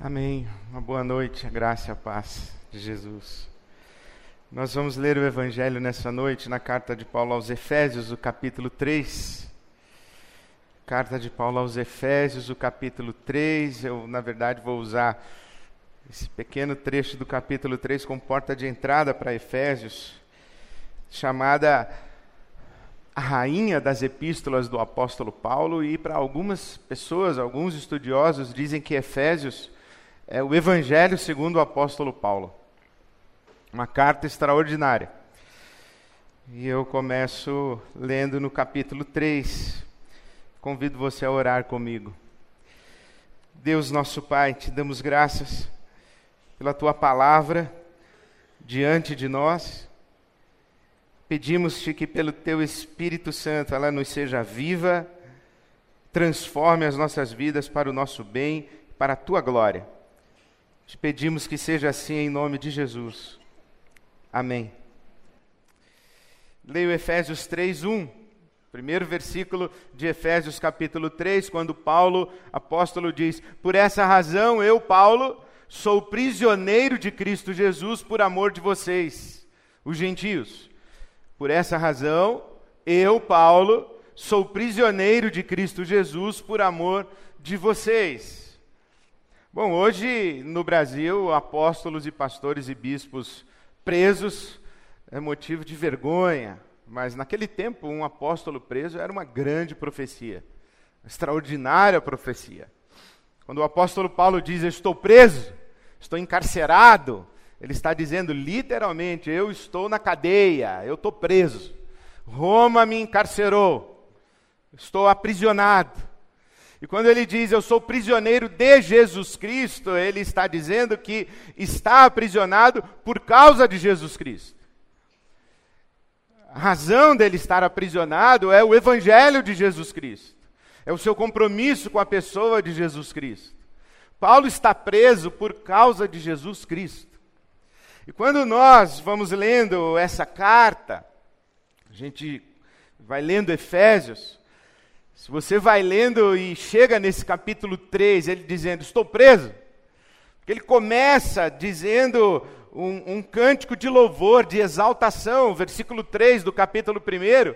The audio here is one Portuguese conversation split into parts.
Amém. Uma boa noite, a graça e a paz de Jesus. Nós vamos ler o Evangelho nessa noite na carta de Paulo aos Efésios, o capítulo 3. Carta de Paulo aos Efésios, o capítulo 3. Eu, na verdade, vou usar esse pequeno trecho do capítulo 3 como porta de entrada para Efésios, chamada a rainha das epístolas do apóstolo Paulo, e para algumas pessoas, alguns estudiosos dizem que Efésios é o Evangelho segundo o apóstolo Paulo. Uma carta extraordinária. E eu começo lendo no capítulo 3. Convido você a orar comigo. Deus nosso Pai, te damos graças pela tua palavra diante de nós. Pedimos-te que pelo teu Espírito Santo ela nos seja viva, transforme as nossas vidas para o nosso bem, para a tua glória. Te pedimos que seja assim em nome de Jesus. Amém. Leio Efésios 3, 1. Primeiro versículo de Efésios capítulo 3, quando Paulo, apóstolo, diz: Por essa razão eu, Paulo, sou prisioneiro de Cristo Jesus por amor de vocês, os gentios. Por essa razão, eu, Paulo, sou prisioneiro de Cristo Jesus por amor de vocês. Bom, hoje no Brasil, apóstolos e pastores e bispos presos é motivo de vergonha, mas naquele tempo um apóstolo preso era uma grande profecia, uma extraordinária profecia. Quando o apóstolo Paulo diz: Estou preso, estou encarcerado, ele está dizendo literalmente: Eu estou na cadeia, eu estou preso. Roma me encarcerou, estou aprisionado. E quando ele diz eu sou prisioneiro de Jesus Cristo, ele está dizendo que está aprisionado por causa de Jesus Cristo. A razão dele estar aprisionado é o evangelho de Jesus Cristo. É o seu compromisso com a pessoa de Jesus Cristo. Paulo está preso por causa de Jesus Cristo. E quando nós vamos lendo essa carta, a gente vai lendo Efésios, se você vai lendo e chega nesse capítulo 3, ele dizendo: Estou preso. Porque ele começa dizendo um, um cântico de louvor, de exaltação, versículo 3 do capítulo 1.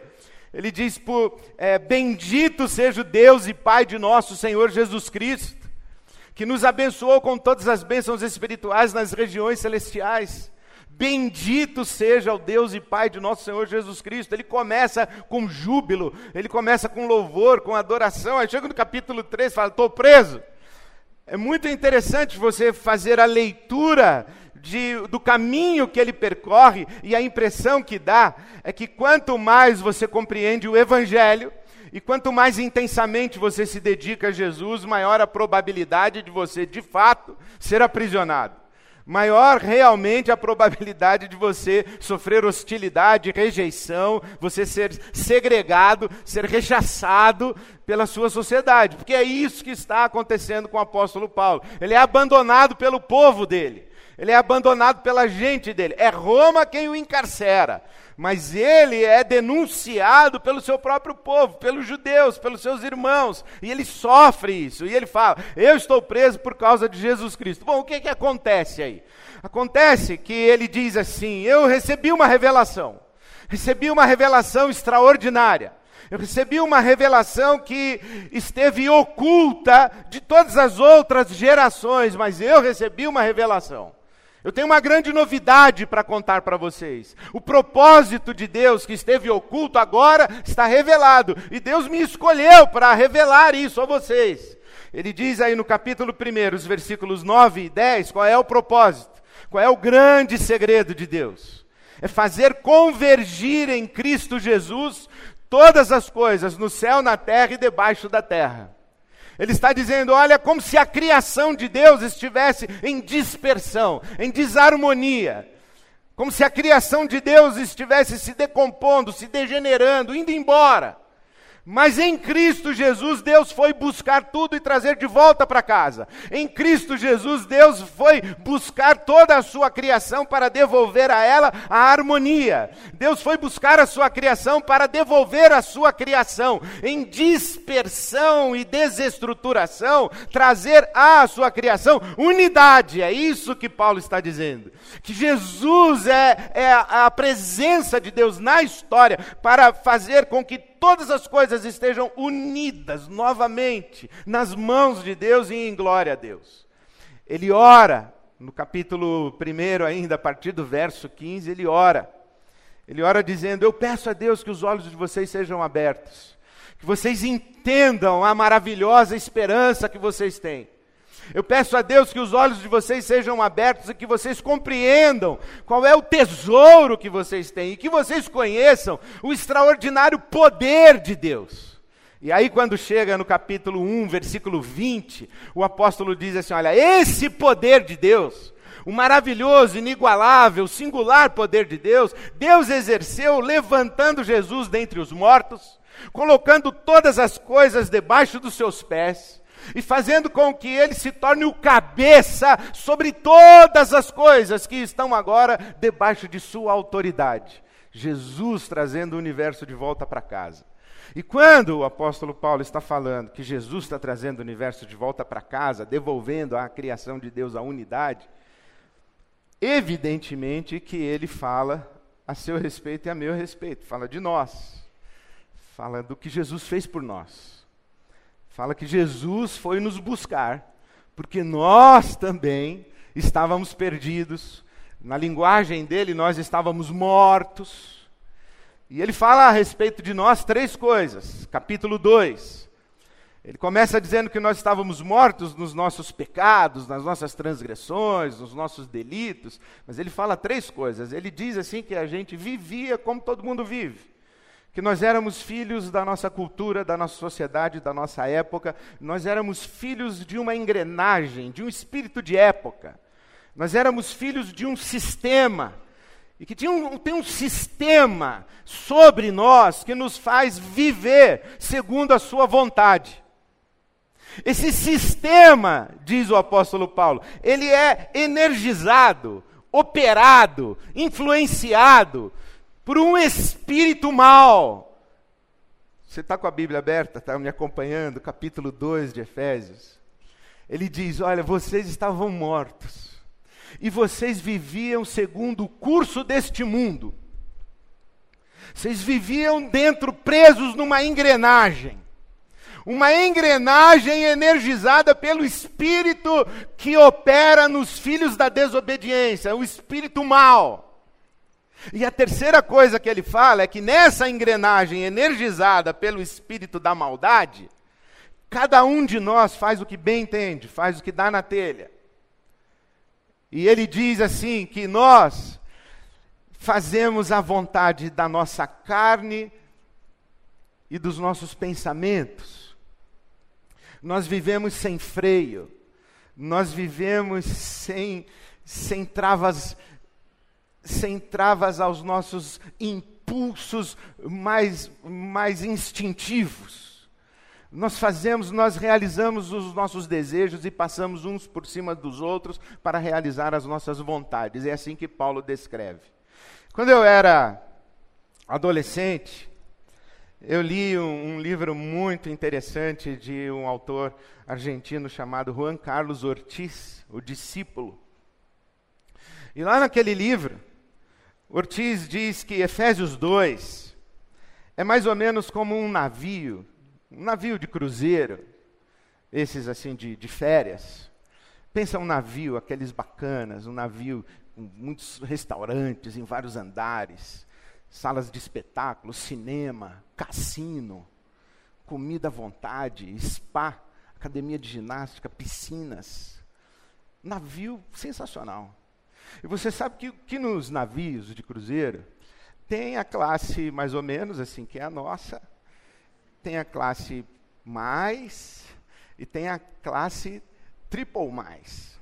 Ele diz: por, é, Bendito seja o Deus e Pai de nosso Senhor Jesus Cristo, que nos abençoou com todas as bênçãos espirituais nas regiões celestiais. Bendito seja o Deus e Pai de nosso Senhor Jesus Cristo. Ele começa com júbilo, ele começa com louvor, com adoração. Aí chega no capítulo 3 e fala: Estou preso. É muito interessante você fazer a leitura de, do caminho que ele percorre, e a impressão que dá é que quanto mais você compreende o Evangelho, e quanto mais intensamente você se dedica a Jesus, maior a probabilidade de você, de fato, ser aprisionado maior realmente a probabilidade de você sofrer hostilidade, rejeição, você ser segregado, ser rechaçado pela sua sociedade, porque é isso que está acontecendo com o apóstolo Paulo. Ele é abandonado pelo povo dele. Ele é abandonado pela gente dele. É Roma quem o encarcera mas ele é denunciado pelo seu próprio povo, pelos judeus, pelos seus irmãos, e ele sofre isso, e ele fala: Eu estou preso por causa de Jesus Cristo. Bom, o que, que acontece aí? Acontece que ele diz assim: Eu recebi uma revelação, recebi uma revelação extraordinária. Eu recebi uma revelação que esteve oculta de todas as outras gerações, mas eu recebi uma revelação. Eu tenho uma grande novidade para contar para vocês. O propósito de Deus que esteve oculto agora está revelado. E Deus me escolheu para revelar isso a vocês. Ele diz aí no capítulo 1, os versículos 9 e 10, qual é o propósito, qual é o grande segredo de Deus. É fazer convergir em Cristo Jesus todas as coisas, no céu, na terra e debaixo da terra. Ele está dizendo: olha, como se a criação de Deus estivesse em dispersão, em desarmonia. Como se a criação de Deus estivesse se decompondo, se degenerando, indo embora. Mas em Cristo Jesus, Deus foi buscar tudo e trazer de volta para casa. Em Cristo Jesus, Deus foi buscar toda a sua criação para devolver a ela a harmonia. Deus foi buscar a sua criação para devolver a sua criação. Em dispersão e desestruturação, trazer à sua criação unidade. É isso que Paulo está dizendo. Que Jesus é, é a presença de Deus na história para fazer com que todas as coisas estejam unidas novamente nas mãos de Deus e em glória a Deus. Ele ora, no capítulo 1, ainda, a partir do verso 15, ele ora. Ele ora dizendo: Eu peço a Deus que os olhos de vocês sejam abertos, que vocês entendam a maravilhosa esperança que vocês têm eu peço a Deus que os olhos de vocês sejam abertos e que vocês compreendam qual é o tesouro que vocês têm e que vocês conheçam o extraordinário poder de Deus. E aí, quando chega no capítulo 1, versículo 20, o apóstolo diz assim: Olha, esse poder de Deus, o maravilhoso, inigualável, singular poder de Deus, Deus exerceu levantando Jesus dentre os mortos, colocando todas as coisas debaixo dos seus pés e fazendo com que ele se torne o cabeça sobre todas as coisas que estão agora debaixo de sua autoridade. Jesus trazendo o universo de volta para casa. E quando o apóstolo Paulo está falando que Jesus está trazendo o universo de volta para casa, devolvendo à criação de Deus a unidade, evidentemente que ele fala a seu respeito e a meu respeito, fala de nós, fala do que Jesus fez por nós. Fala que Jesus foi nos buscar, porque nós também estávamos perdidos. Na linguagem dele, nós estávamos mortos. E ele fala a respeito de nós três coisas. Capítulo 2. Ele começa dizendo que nós estávamos mortos nos nossos pecados, nas nossas transgressões, nos nossos delitos, mas ele fala três coisas. Ele diz assim que a gente vivia como todo mundo vive que nós éramos filhos da nossa cultura, da nossa sociedade, da nossa época, nós éramos filhos de uma engrenagem, de um espírito de época. Nós éramos filhos de um sistema, e que um, tem um sistema sobre nós que nos faz viver segundo a sua vontade. Esse sistema, diz o apóstolo Paulo, ele é energizado, operado, influenciado por um espírito mal. Você está com a Bíblia aberta, está me acompanhando, capítulo 2 de Efésios. Ele diz: Olha, vocês estavam mortos, e vocês viviam segundo o curso deste mundo. Vocês viviam dentro, presos numa engrenagem. Uma engrenagem energizada pelo espírito que opera nos filhos da desobediência, o espírito mal. E a terceira coisa que ele fala é que nessa engrenagem energizada pelo espírito da maldade, cada um de nós faz o que bem entende, faz o que dá na telha. E ele diz assim que nós fazemos a vontade da nossa carne e dos nossos pensamentos. Nós vivemos sem freio, nós vivemos sem, sem travas sem travas aos nossos impulsos mais, mais instintivos. Nós fazemos, nós realizamos os nossos desejos e passamos uns por cima dos outros para realizar as nossas vontades. É assim que Paulo descreve. Quando eu era adolescente, eu li um, um, livro muito interessante de um autor argentino chamado Juan Carlos Ortiz, O Discípulo. E lá naquele livro, Ortiz diz que Efésios 2 é mais ou menos como um navio, um navio de cruzeiro, esses assim de, de férias. Pensa um navio, aqueles bacanas, um navio com muitos restaurantes em vários andares, salas de espetáculo, cinema, cassino, comida à vontade, spa, academia de ginástica, piscinas. Navio sensacional. E você sabe que, que nos navios de cruzeiro tem a classe mais ou menos assim, que é a nossa, tem a classe mais e tem a classe triple mais.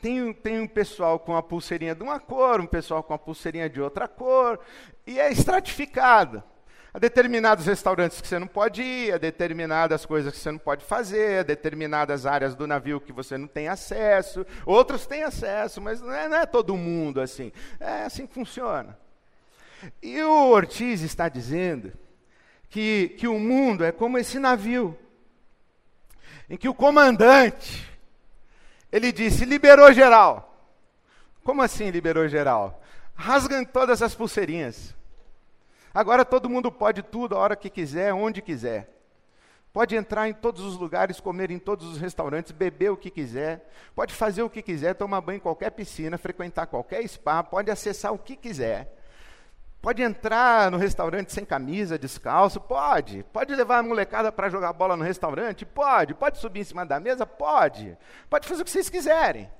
Tem, tem um pessoal com a pulseirinha de uma cor, um pessoal com a pulseirinha de outra cor, e é estratificado. Há determinados restaurantes que você não pode ir, há determinadas coisas que você não pode fazer, há determinadas áreas do navio que você não tem acesso, outros têm acesso, mas não é, não é todo mundo assim. É assim que funciona. E o Ortiz está dizendo que, que o mundo é como esse navio, em que o comandante, ele disse, liberou geral. Como assim liberou geral? Rasgam todas as pulseirinhas. Agora todo mundo pode tudo, a hora que quiser, onde quiser. Pode entrar em todos os lugares, comer em todos os restaurantes, beber o que quiser, pode fazer o que quiser, tomar banho em qualquer piscina, frequentar qualquer spa, pode acessar o que quiser. Pode entrar no restaurante sem camisa, descalço? Pode. Pode levar a molecada para jogar bola no restaurante? Pode. Pode subir em cima da mesa? Pode. Pode fazer o que vocês quiserem.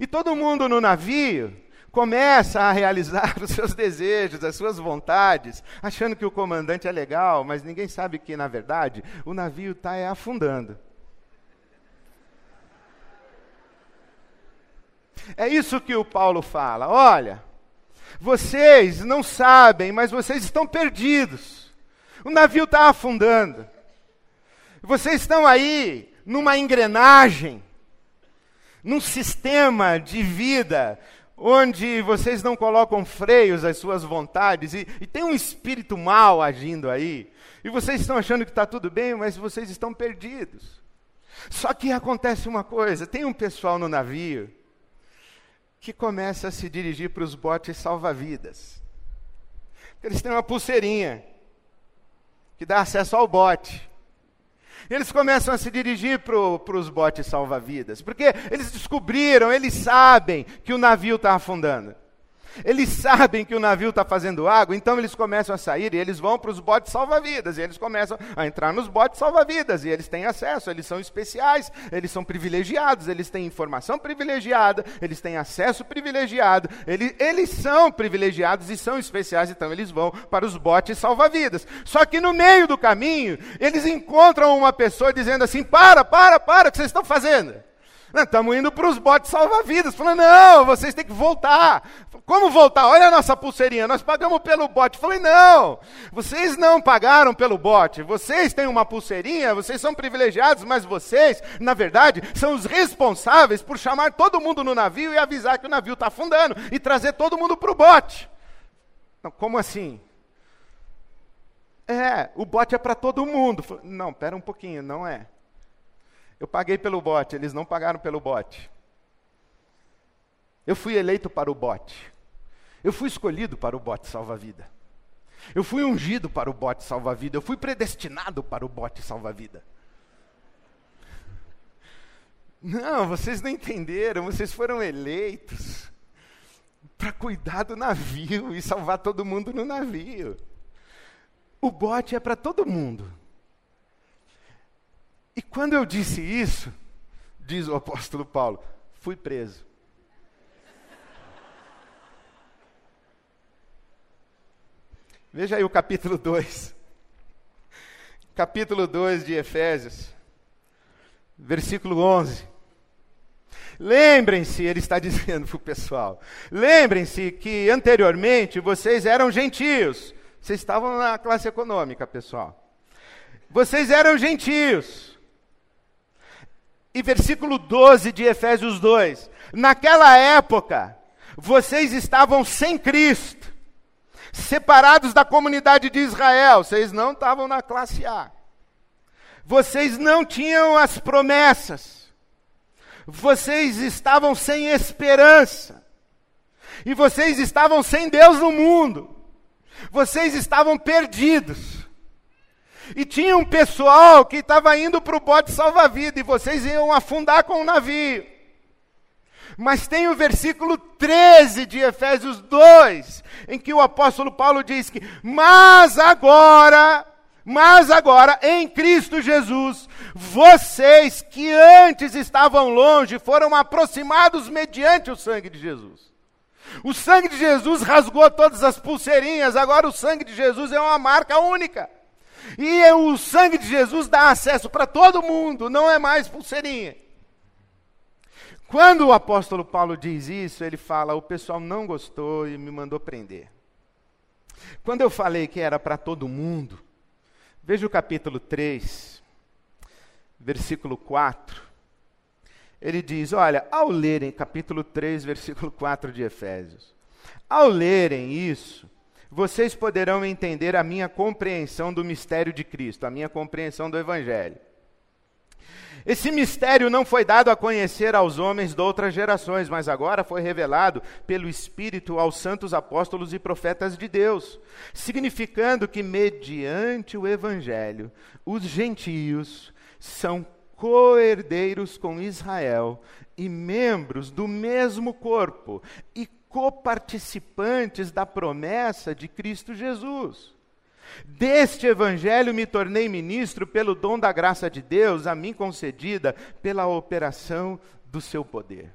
E todo mundo no navio começa a realizar os seus desejos, as suas vontades, achando que o comandante é legal, mas ninguém sabe que, na verdade, o navio está é, afundando. É isso que o Paulo fala. Olha, vocês não sabem, mas vocês estão perdidos. O navio está afundando. Vocês estão aí numa engrenagem, num sistema de vida onde vocês não colocam freios às suas vontades e, e tem um espírito mal agindo aí. E vocês estão achando que está tudo bem, mas vocês estão perdidos. Só que acontece uma coisa: tem um pessoal no navio que começa a se dirigir para os botes salva-vidas. Eles têm uma pulseirinha que dá acesso ao bote. Eles começam a se dirigir para os botes salva-vidas, porque eles descobriram, eles sabem que o navio está afundando. Eles sabem que o navio está fazendo água, então eles começam a sair e eles vão para os botes salva-vidas. E eles começam a entrar nos botes salva-vidas. E eles têm acesso, eles são especiais, eles são privilegiados, eles têm informação privilegiada, eles têm acesso privilegiado. Eles, eles são privilegiados e são especiais, então eles vão para os botes salva-vidas. Só que no meio do caminho, eles encontram uma pessoa dizendo assim: para, para, para, o que vocês estão fazendo? Estamos indo para os botes salva-vidas. Falando, não, vocês têm que voltar. Como voltar? Olha a nossa pulseirinha, nós pagamos pelo bote. Falei, não, vocês não pagaram pelo bote. Vocês têm uma pulseirinha, vocês são privilegiados, mas vocês, na verdade, são os responsáveis por chamar todo mundo no navio e avisar que o navio está afundando e trazer todo mundo para o bote. Não, como assim? É, o bote é para todo mundo. Falei, não, pera um pouquinho, não é. Eu paguei pelo bote, eles não pagaram pelo bote. Eu fui eleito para o bote. Eu fui escolhido para o bote salva-vida. Eu fui ungido para o bote salva-vida. Eu fui predestinado para o bote salva-vida. Não, vocês não entenderam. Vocês foram eleitos para cuidar do navio e salvar todo mundo no navio. O bote é para todo mundo. E quando eu disse isso, diz o apóstolo Paulo, fui preso. Veja aí o capítulo 2. Capítulo 2 de Efésios, versículo 11. Lembrem-se, ele está dizendo para o pessoal, lembrem-se que anteriormente vocês eram gentios. Vocês estavam na classe econômica, pessoal. Vocês eram gentios e versículo 12 de Efésios 2. Naquela época, vocês estavam sem Cristo, separados da comunidade de Israel, vocês não estavam na classe A. Vocês não tinham as promessas. Vocês estavam sem esperança. E vocês estavam sem Deus no mundo. Vocês estavam perdidos. E tinha um pessoal que estava indo para o bote salva-vida e vocês iam afundar com o navio. Mas tem o versículo 13 de Efésios 2, em que o apóstolo Paulo diz que, mas agora, mas agora, em Cristo Jesus, vocês que antes estavam longe foram aproximados mediante o sangue de Jesus. O sangue de Jesus rasgou todas as pulseirinhas, agora o sangue de Jesus é uma marca única. E o sangue de Jesus dá acesso para todo mundo, não é mais pulseirinha. Quando o apóstolo Paulo diz isso, ele fala: o pessoal não gostou e me mandou prender. Quando eu falei que era para todo mundo, veja o capítulo 3, versículo 4. Ele diz: Olha, ao lerem, capítulo 3, versículo 4 de Efésios, ao lerem isso, vocês poderão entender a minha compreensão do mistério de Cristo, a minha compreensão do Evangelho. Esse mistério não foi dado a conhecer aos homens de outras gerações, mas agora foi revelado pelo Espírito aos santos apóstolos e profetas de Deus, significando que, mediante o Evangelho, os gentios são co-herdeiros com Israel e membros do mesmo corpo e coparticipantes da promessa de Cristo Jesus. Deste evangelho me tornei ministro pelo dom da graça de Deus, a mim concedida pela operação do seu poder.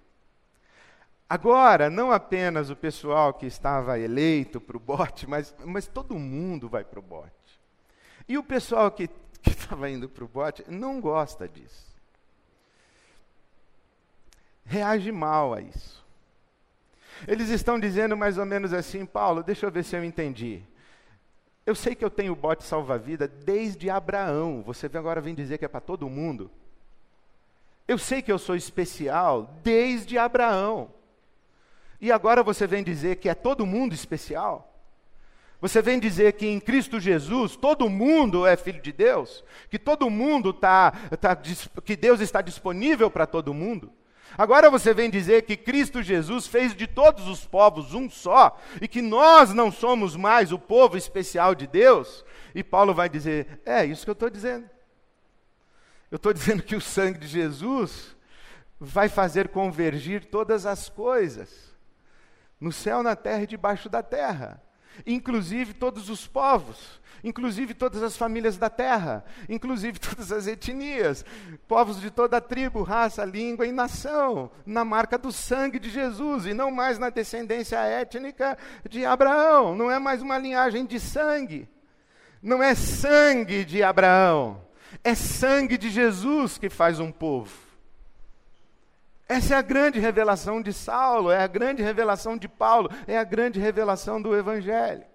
Agora, não apenas o pessoal que estava eleito para o bote, mas, mas todo mundo vai para o bote. E o pessoal que estava indo para o bote não gosta disso. Reage mal a isso. Eles estão dizendo mais ou menos assim, Paulo, deixa eu ver se eu entendi. Eu sei que eu tenho bote salva-vida desde Abraão. Você agora vem dizer que é para todo mundo. Eu sei que eu sou especial desde Abraão. E agora você vem dizer que é todo mundo especial? Você vem dizer que em Cristo Jesus todo mundo é filho de Deus? Que todo mundo está, tá, que Deus está disponível para todo mundo? Agora você vem dizer que Cristo Jesus fez de todos os povos um só e que nós não somos mais o povo especial de Deus? E Paulo vai dizer: é isso que eu estou dizendo. Eu estou dizendo que o sangue de Jesus vai fazer convergir todas as coisas, no céu, na terra e debaixo da terra inclusive todos os povos, inclusive todas as famílias da terra, inclusive todas as etnias, povos de toda a tribo, raça, língua e nação, na marca do sangue de Jesus, e não mais na descendência étnica de Abraão, não é mais uma linhagem de sangue, não é sangue de Abraão, é sangue de Jesus que faz um povo. Essa é a grande revelação de Saulo, é a grande revelação de Paulo, é a grande revelação do Evangelho.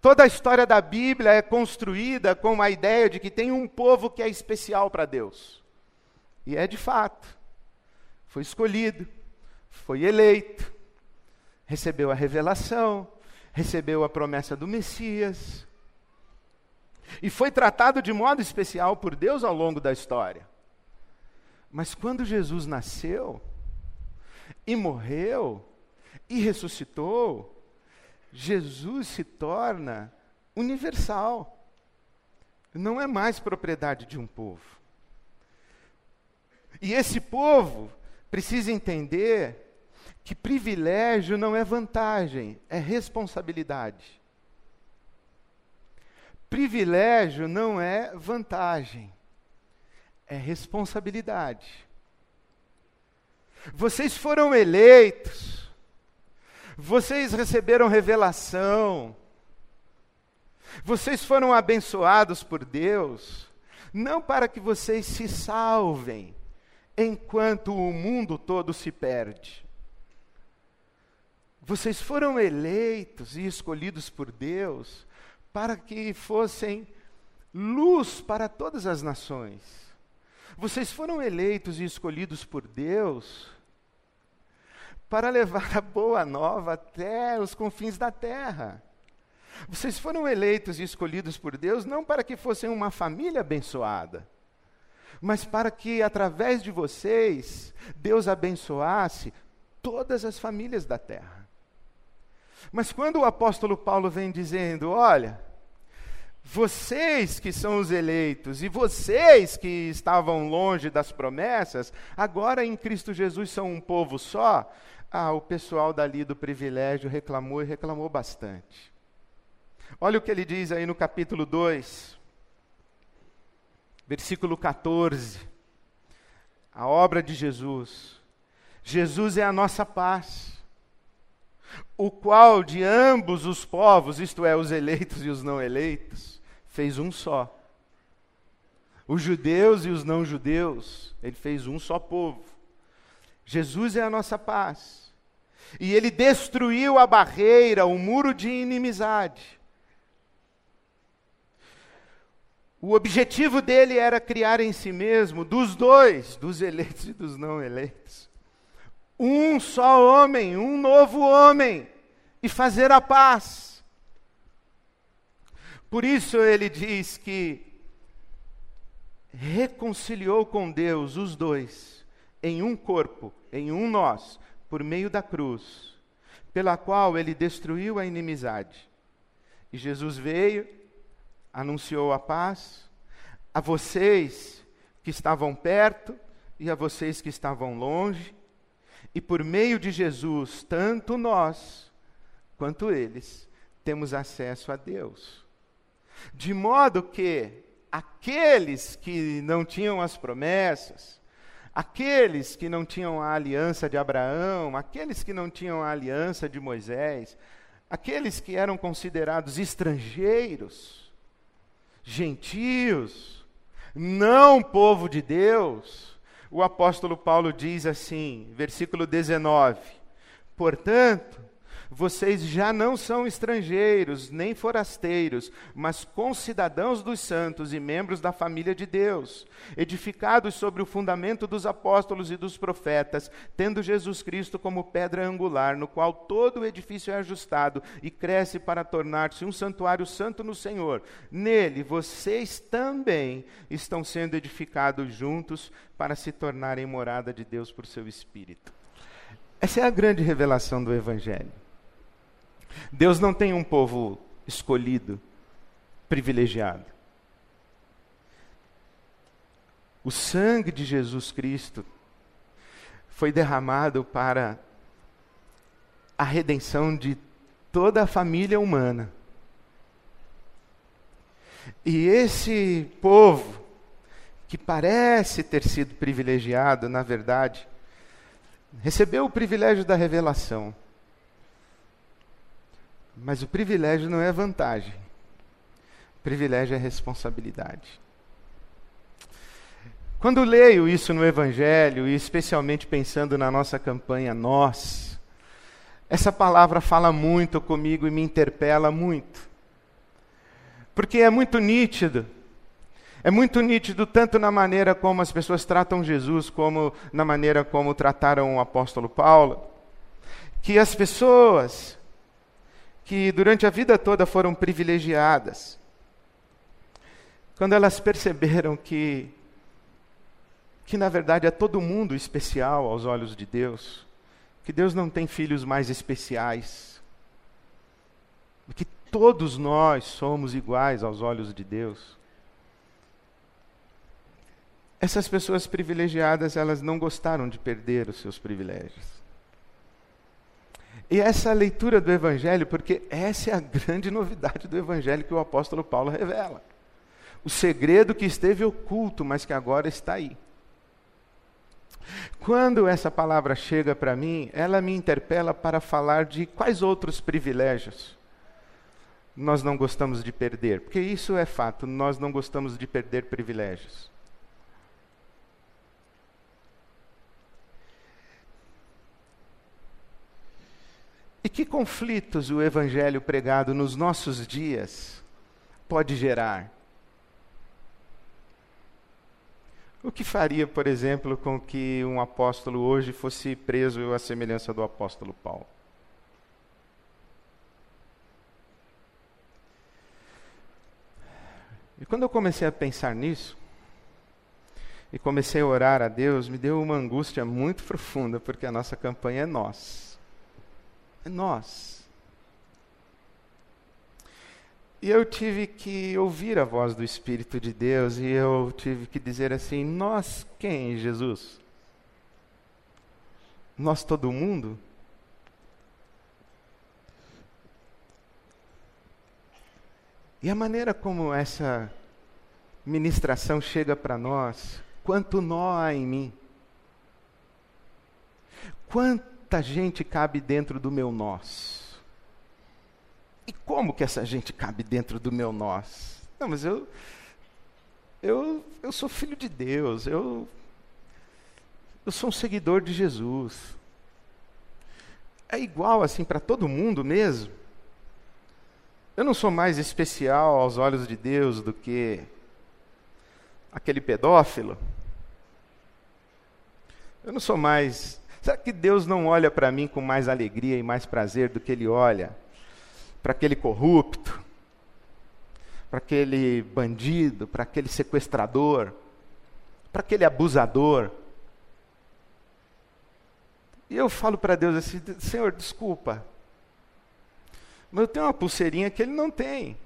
Toda a história da Bíblia é construída com a ideia de que tem um povo que é especial para Deus. E é de fato. Foi escolhido, foi eleito, recebeu a revelação, recebeu a promessa do Messias. E foi tratado de modo especial por Deus ao longo da história. Mas quando Jesus nasceu e morreu e ressuscitou, Jesus se torna universal. Não é mais propriedade de um povo. E esse povo precisa entender que privilégio não é vantagem, é responsabilidade. Privilégio não é vantagem é responsabilidade. Vocês foram eleitos, vocês receberam revelação, vocês foram abençoados por Deus, não para que vocês se salvem, enquanto o mundo todo se perde. Vocês foram eleitos e escolhidos por Deus para que fossem luz para todas as nações. Vocês foram eleitos e escolhidos por Deus para levar a boa nova até os confins da terra. Vocês foram eleitos e escolhidos por Deus não para que fossem uma família abençoada, mas para que através de vocês Deus abençoasse todas as famílias da terra. Mas quando o apóstolo Paulo vem dizendo: olha, vocês que são os eleitos e vocês que estavam longe das promessas, agora em Cristo Jesus são um povo só. Ah, o pessoal dali do privilégio reclamou e reclamou bastante. Olha o que ele diz aí no capítulo 2, versículo 14. A obra de Jesus. Jesus é a nossa paz, o qual de ambos os povos, isto é, os eleitos e os não eleitos, fez um só. Os judeus e os não judeus, ele fez um só povo. Jesus é a nossa paz. E ele destruiu a barreira, o muro de inimizade. O objetivo dele era criar em si mesmo, dos dois, dos eleitos e dos não eleitos, um só homem, um novo homem, e fazer a paz. Por isso ele diz que reconciliou com Deus os dois em um corpo, em um nós, por meio da cruz, pela qual ele destruiu a inimizade. E Jesus veio, anunciou a paz a vocês que estavam perto e a vocês que estavam longe, e por meio de Jesus, tanto nós quanto eles temos acesso a Deus. De modo que aqueles que não tinham as promessas, aqueles que não tinham a aliança de Abraão, aqueles que não tinham a aliança de Moisés, aqueles que eram considerados estrangeiros, gentios, não povo de Deus, o apóstolo Paulo diz assim, versículo 19: Portanto, vocês já não são estrangeiros, nem forasteiros, mas concidadãos dos santos e membros da família de Deus, edificados sobre o fundamento dos apóstolos e dos profetas, tendo Jesus Cristo como pedra angular, no qual todo o edifício é ajustado e cresce para tornar-se um santuário santo no Senhor. Nele vocês também estão sendo edificados juntos para se tornarem morada de Deus por seu Espírito. Essa é a grande revelação do Evangelho. Deus não tem um povo escolhido, privilegiado. O sangue de Jesus Cristo foi derramado para a redenção de toda a família humana. E esse povo, que parece ter sido privilegiado, na verdade, recebeu o privilégio da revelação. Mas o privilégio não é vantagem. O privilégio é responsabilidade. Quando leio isso no Evangelho, e especialmente pensando na nossa campanha Nós, essa palavra fala muito comigo e me interpela muito. Porque é muito nítido, é muito nítido tanto na maneira como as pessoas tratam Jesus, como na maneira como trataram o apóstolo Paulo, que as pessoas que durante a vida toda foram privilegiadas, quando elas perceberam que, que na verdade é todo mundo especial aos olhos de Deus, que Deus não tem filhos mais especiais, que todos nós somos iguais aos olhos de Deus. Essas pessoas privilegiadas, elas não gostaram de perder os seus privilégios. E essa leitura do Evangelho, porque essa é a grande novidade do Evangelho que o apóstolo Paulo revela. O segredo que esteve oculto, mas que agora está aí. Quando essa palavra chega para mim, ela me interpela para falar de quais outros privilégios nós não gostamos de perder, porque isso é fato, nós não gostamos de perder privilégios. E que conflitos o evangelho pregado nos nossos dias pode gerar? O que faria, por exemplo, com que um apóstolo hoje fosse preso à semelhança do apóstolo Paulo? E quando eu comecei a pensar nisso, e comecei a orar a Deus, me deu uma angústia muito profunda, porque a nossa campanha é nós. Nós. E eu tive que ouvir a voz do Espírito de Deus e eu tive que dizer assim: Nós quem, Jesus? Nós todo mundo? E a maneira como essa ministração chega para nós, quanto nó há em mim. Quanto quanta gente cabe dentro do meu nós? E como que essa gente cabe dentro do meu nós? Não, mas eu, eu, eu sou filho de Deus, eu, eu sou um seguidor de Jesus. é igual assim para todo mundo mesmo? Eu não sou mais especial aos olhos de Deus do que aquele pedófilo? Eu não sou mais. Será que Deus não olha para mim com mais alegria e mais prazer do que Ele olha para aquele corrupto, para aquele bandido, para aquele sequestrador, para aquele abusador? E eu falo para Deus assim: Senhor, desculpa, mas eu tenho uma pulseirinha que ele não tem.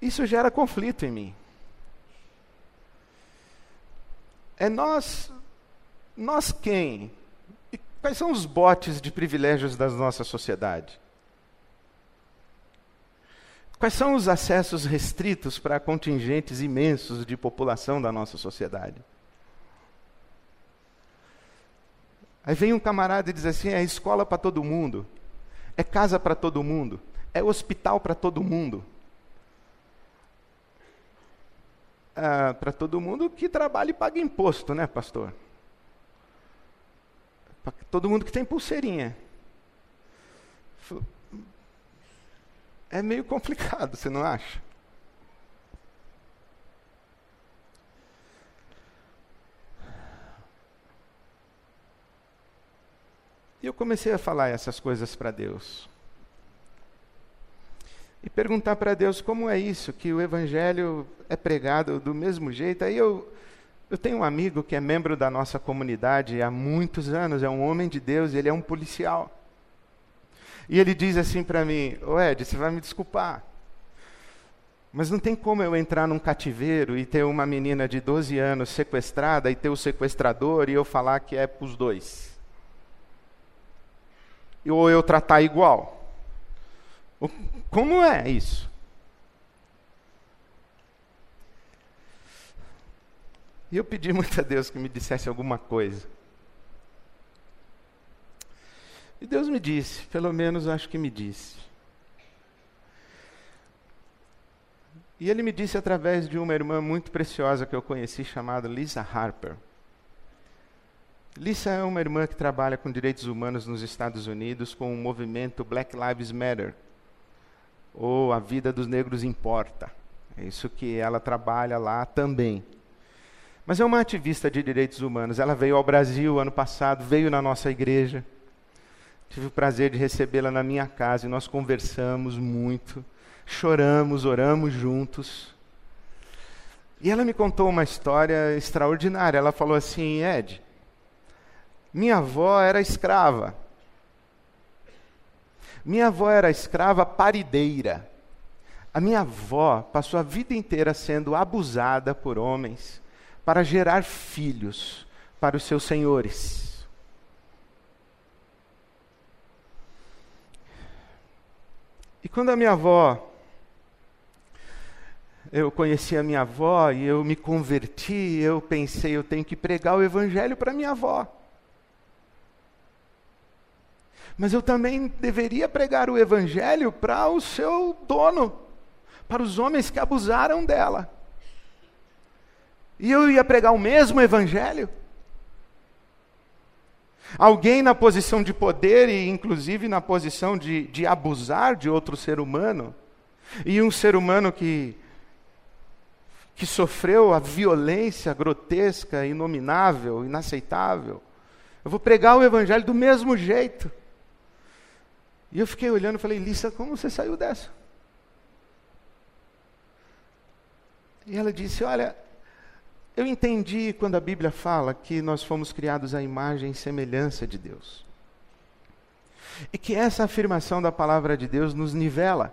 Isso gera conflito em mim. É nós, nós quem? E quais são os botes de privilégios da nossa sociedade? Quais são os acessos restritos para contingentes imensos de população da nossa sociedade? Aí vem um camarada e diz assim: é escola para todo mundo, é casa para todo mundo, é hospital para todo mundo. Ah, para todo mundo que trabalha e paga imposto, né, pastor? Para todo mundo que tem pulseirinha é meio complicado, você não acha? E eu comecei a falar essas coisas para Deus. E perguntar para Deus como é isso, que o Evangelho é pregado do mesmo jeito. Aí eu, eu tenho um amigo que é membro da nossa comunidade há muitos anos, é um homem de Deus, ele é um policial. E ele diz assim para mim: Ô Ed, você vai me desculpar. Mas não tem como eu entrar num cativeiro e ter uma menina de 12 anos sequestrada e ter o sequestrador e eu falar que é para os dois. Ou eu tratar igual. Como é isso? E eu pedi muito a Deus que me dissesse alguma coisa. E Deus me disse, pelo menos acho que me disse. E ele me disse através de uma irmã muito preciosa que eu conheci, chamada Lisa Harper. Lisa é uma irmã que trabalha com direitos humanos nos Estados Unidos com o movimento Black Lives Matter, ou A Vida dos Negros Importa. É isso que ela trabalha lá também. Mas é uma ativista de direitos humanos. Ela veio ao Brasil ano passado, veio na nossa igreja. Tive o prazer de recebê-la na minha casa e nós conversamos muito, choramos, oramos juntos. E ela me contou uma história extraordinária. Ela falou assim: Ed, minha avó era escrava. Minha avó era escrava parideira. A minha avó passou a vida inteira sendo abusada por homens para gerar filhos para os seus senhores. E quando a minha avó, eu conheci a minha avó e eu me converti, eu pensei, eu tenho que pregar o evangelho para minha avó. Mas eu também deveria pregar o evangelho para o seu dono, para os homens que abusaram dela. E eu ia pregar o mesmo evangelho? Alguém na posição de poder e, inclusive, na posição de, de abusar de outro ser humano, e um ser humano que, que sofreu a violência grotesca, inominável, inaceitável. Eu vou pregar o Evangelho do mesmo jeito. E eu fiquei olhando e falei, Lissa, como você saiu dessa? E ela disse: Olha, eu entendi quando a Bíblia fala que nós fomos criados à imagem e semelhança de Deus. E que essa afirmação da palavra de Deus nos nivela.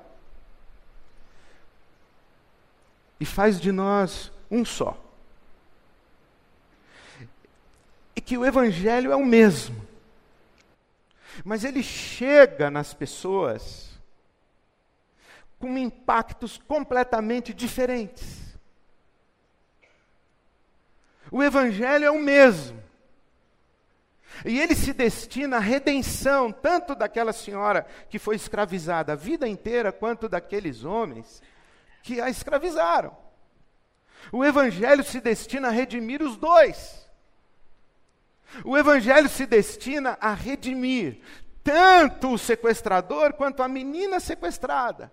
E faz de nós um só. E que o Evangelho é o mesmo. Mas ele chega nas pessoas com impactos completamente diferentes. O Evangelho é o mesmo. E ele se destina à redenção, tanto daquela senhora que foi escravizada a vida inteira, quanto daqueles homens que a escravizaram. O Evangelho se destina a redimir os dois. O Evangelho se destina a redimir tanto o sequestrador quanto a menina sequestrada.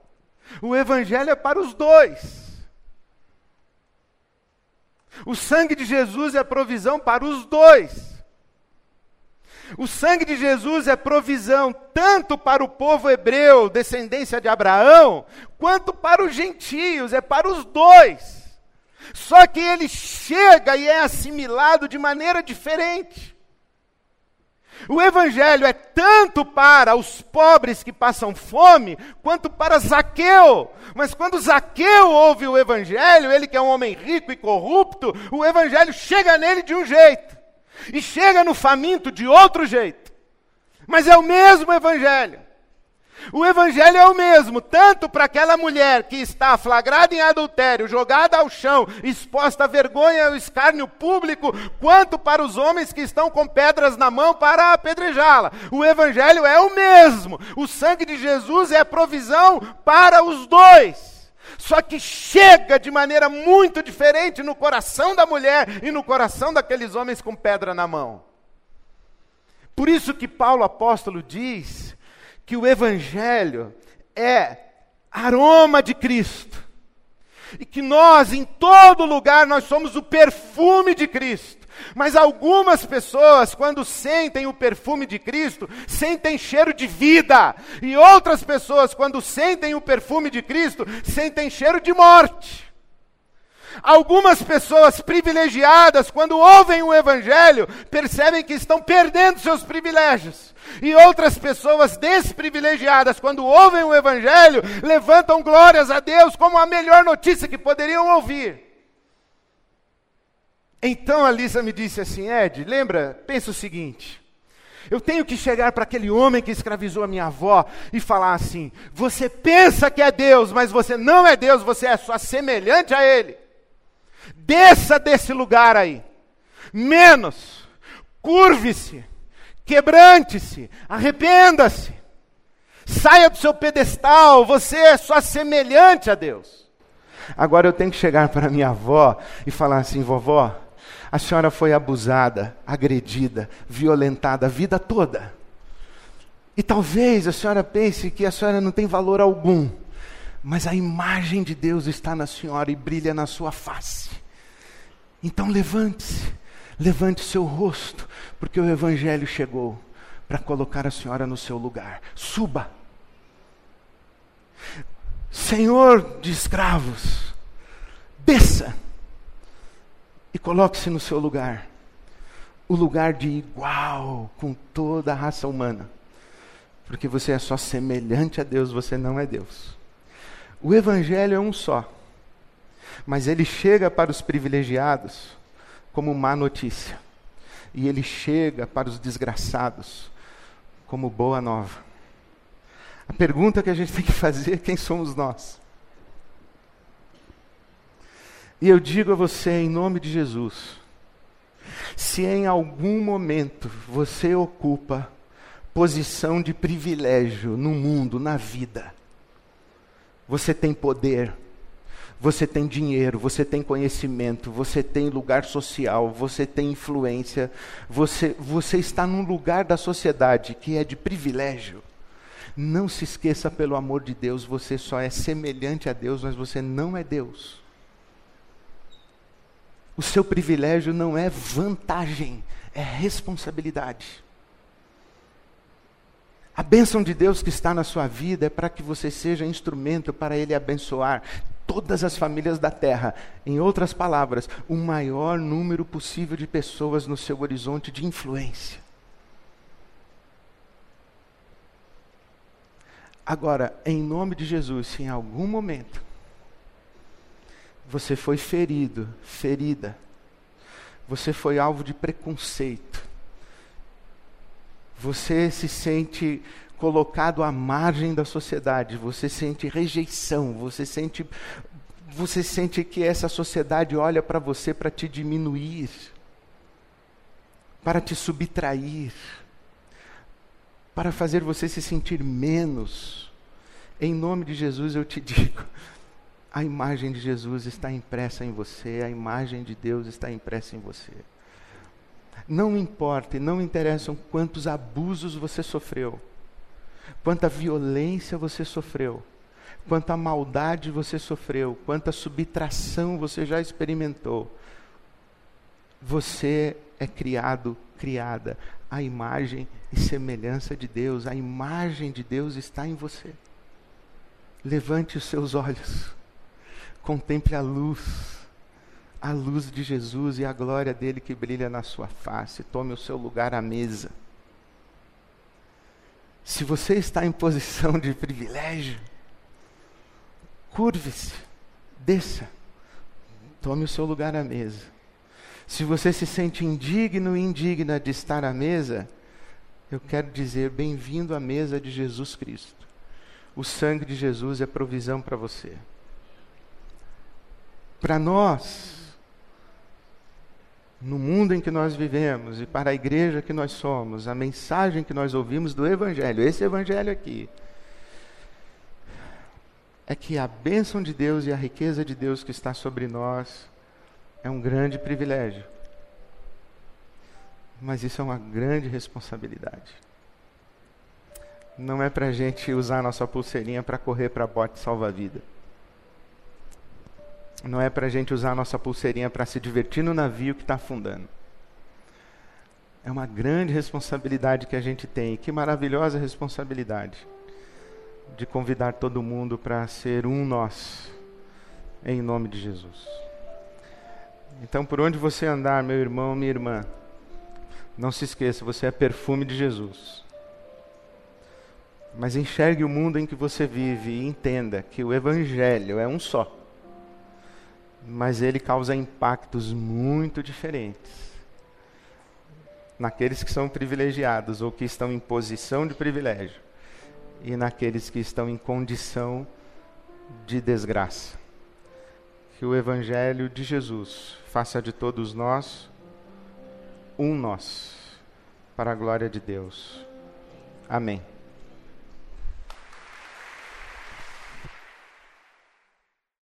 O Evangelho é para os dois. O sangue de Jesus é provisão para os dois. O sangue de Jesus é provisão tanto para o povo hebreu, descendência de Abraão, quanto para os gentios, é para os dois. Só que ele chega e é assimilado de maneira diferente. O evangelho é tanto para os pobres que passam fome, quanto para Zaqueu. Mas quando Zaqueu ouve o evangelho, ele que é um homem rico e corrupto, o evangelho chega nele de um jeito, e chega no faminto de outro jeito. Mas é o mesmo evangelho. O evangelho é o mesmo, tanto para aquela mulher que está flagrada em adultério, jogada ao chão, exposta à vergonha e ao escárnio público, quanto para os homens que estão com pedras na mão para apedrejá-la. O evangelho é o mesmo. O sangue de Jesus é provisão para os dois. Só que chega de maneira muito diferente no coração da mulher e no coração daqueles homens com pedra na mão. Por isso que Paulo apóstolo diz que o Evangelho é aroma de Cristo. E que nós, em todo lugar, nós somos o perfume de Cristo. Mas algumas pessoas, quando sentem o perfume de Cristo, sentem cheiro de vida. E outras pessoas, quando sentem o perfume de Cristo, sentem cheiro de morte. Algumas pessoas privilegiadas, quando ouvem o Evangelho, percebem que estão perdendo seus privilégios. E outras pessoas desprivilegiadas, quando ouvem o Evangelho, levantam glórias a Deus como a melhor notícia que poderiam ouvir. Então a Lisa me disse assim: Ed, lembra, pensa o seguinte. Eu tenho que chegar para aquele homem que escravizou a minha avó e falar assim: você pensa que é Deus, mas você não é Deus, você é só semelhante a Ele. Desça desse lugar aí. Menos. Curve-se. Quebrante-se. Arrependa-se. Saia do seu pedestal. Você é só semelhante a Deus. Agora eu tenho que chegar para minha avó e falar assim: vovó, a senhora foi abusada, agredida, violentada a vida toda. E talvez a senhora pense que a senhora não tem valor algum mas a imagem de Deus está na senhora e brilha na sua face. Então levante-se, levante seu rosto, porque o Evangelho chegou para colocar a senhora no seu lugar. Suba. Senhor de escravos, desça e coloque-se no seu lugar o lugar de igual com toda a raça humana. Porque você é só semelhante a Deus, você não é Deus. O Evangelho é um só, mas ele chega para os privilegiados como má notícia, e ele chega para os desgraçados como boa nova. A pergunta que a gente tem que fazer é: quem somos nós? E eu digo a você, em nome de Jesus, se em algum momento você ocupa posição de privilégio no mundo, na vida, você tem poder, você tem dinheiro, você tem conhecimento, você tem lugar social, você tem influência, você, você está num lugar da sociedade que é de privilégio. Não se esqueça, pelo amor de Deus, você só é semelhante a Deus, mas você não é Deus. O seu privilégio não é vantagem, é responsabilidade. A bênção de Deus que está na sua vida é para que você seja instrumento para Ele abençoar todas as famílias da terra. Em outras palavras, o maior número possível de pessoas no seu horizonte de influência. Agora, em nome de Jesus, se em algum momento você foi ferido, ferida, você foi alvo de preconceito, você se sente colocado à margem da sociedade, você sente rejeição, você sente você sente que essa sociedade olha para você para te diminuir, para te subtrair, para fazer você se sentir menos. Em nome de Jesus eu te digo, a imagem de Jesus está impressa em você, a imagem de Deus está impressa em você. Não importa e não interessam quantos abusos você sofreu, quanta violência você sofreu, quanta maldade você sofreu, quanta subtração você já experimentou. Você é criado, criada à imagem e semelhança de Deus. A imagem de Deus está em você. Levante os seus olhos, contemple a luz, a luz de Jesus e a glória dele que brilha na sua face. Tome o seu lugar à mesa. Se você está em posição de privilégio, curve-se, desça, tome o seu lugar à mesa. Se você se sente indigno e indigna de estar à mesa, eu quero dizer bem-vindo à mesa de Jesus Cristo. O sangue de Jesus é provisão para você. Para nós, no mundo em que nós vivemos e para a igreja que nós somos, a mensagem que nós ouvimos do Evangelho, esse Evangelho aqui, é que a bênção de Deus e a riqueza de Deus que está sobre nós é um grande privilégio. Mas isso é uma grande responsabilidade não é para a gente usar a nossa pulseirinha para correr para bote salva-vida. Não é para a gente usar a nossa pulseirinha para se divertir no navio que está afundando. É uma grande responsabilidade que a gente tem. Que maravilhosa responsabilidade de convidar todo mundo para ser um nós, em nome de Jesus. Então, por onde você andar, meu irmão, minha irmã, não se esqueça, você é perfume de Jesus. Mas enxergue o mundo em que você vive e entenda que o Evangelho é um só. Mas ele causa impactos muito diferentes naqueles que são privilegiados ou que estão em posição de privilégio e naqueles que estão em condição de desgraça. Que o Evangelho de Jesus faça de todos nós um nós, para a glória de Deus. Amém.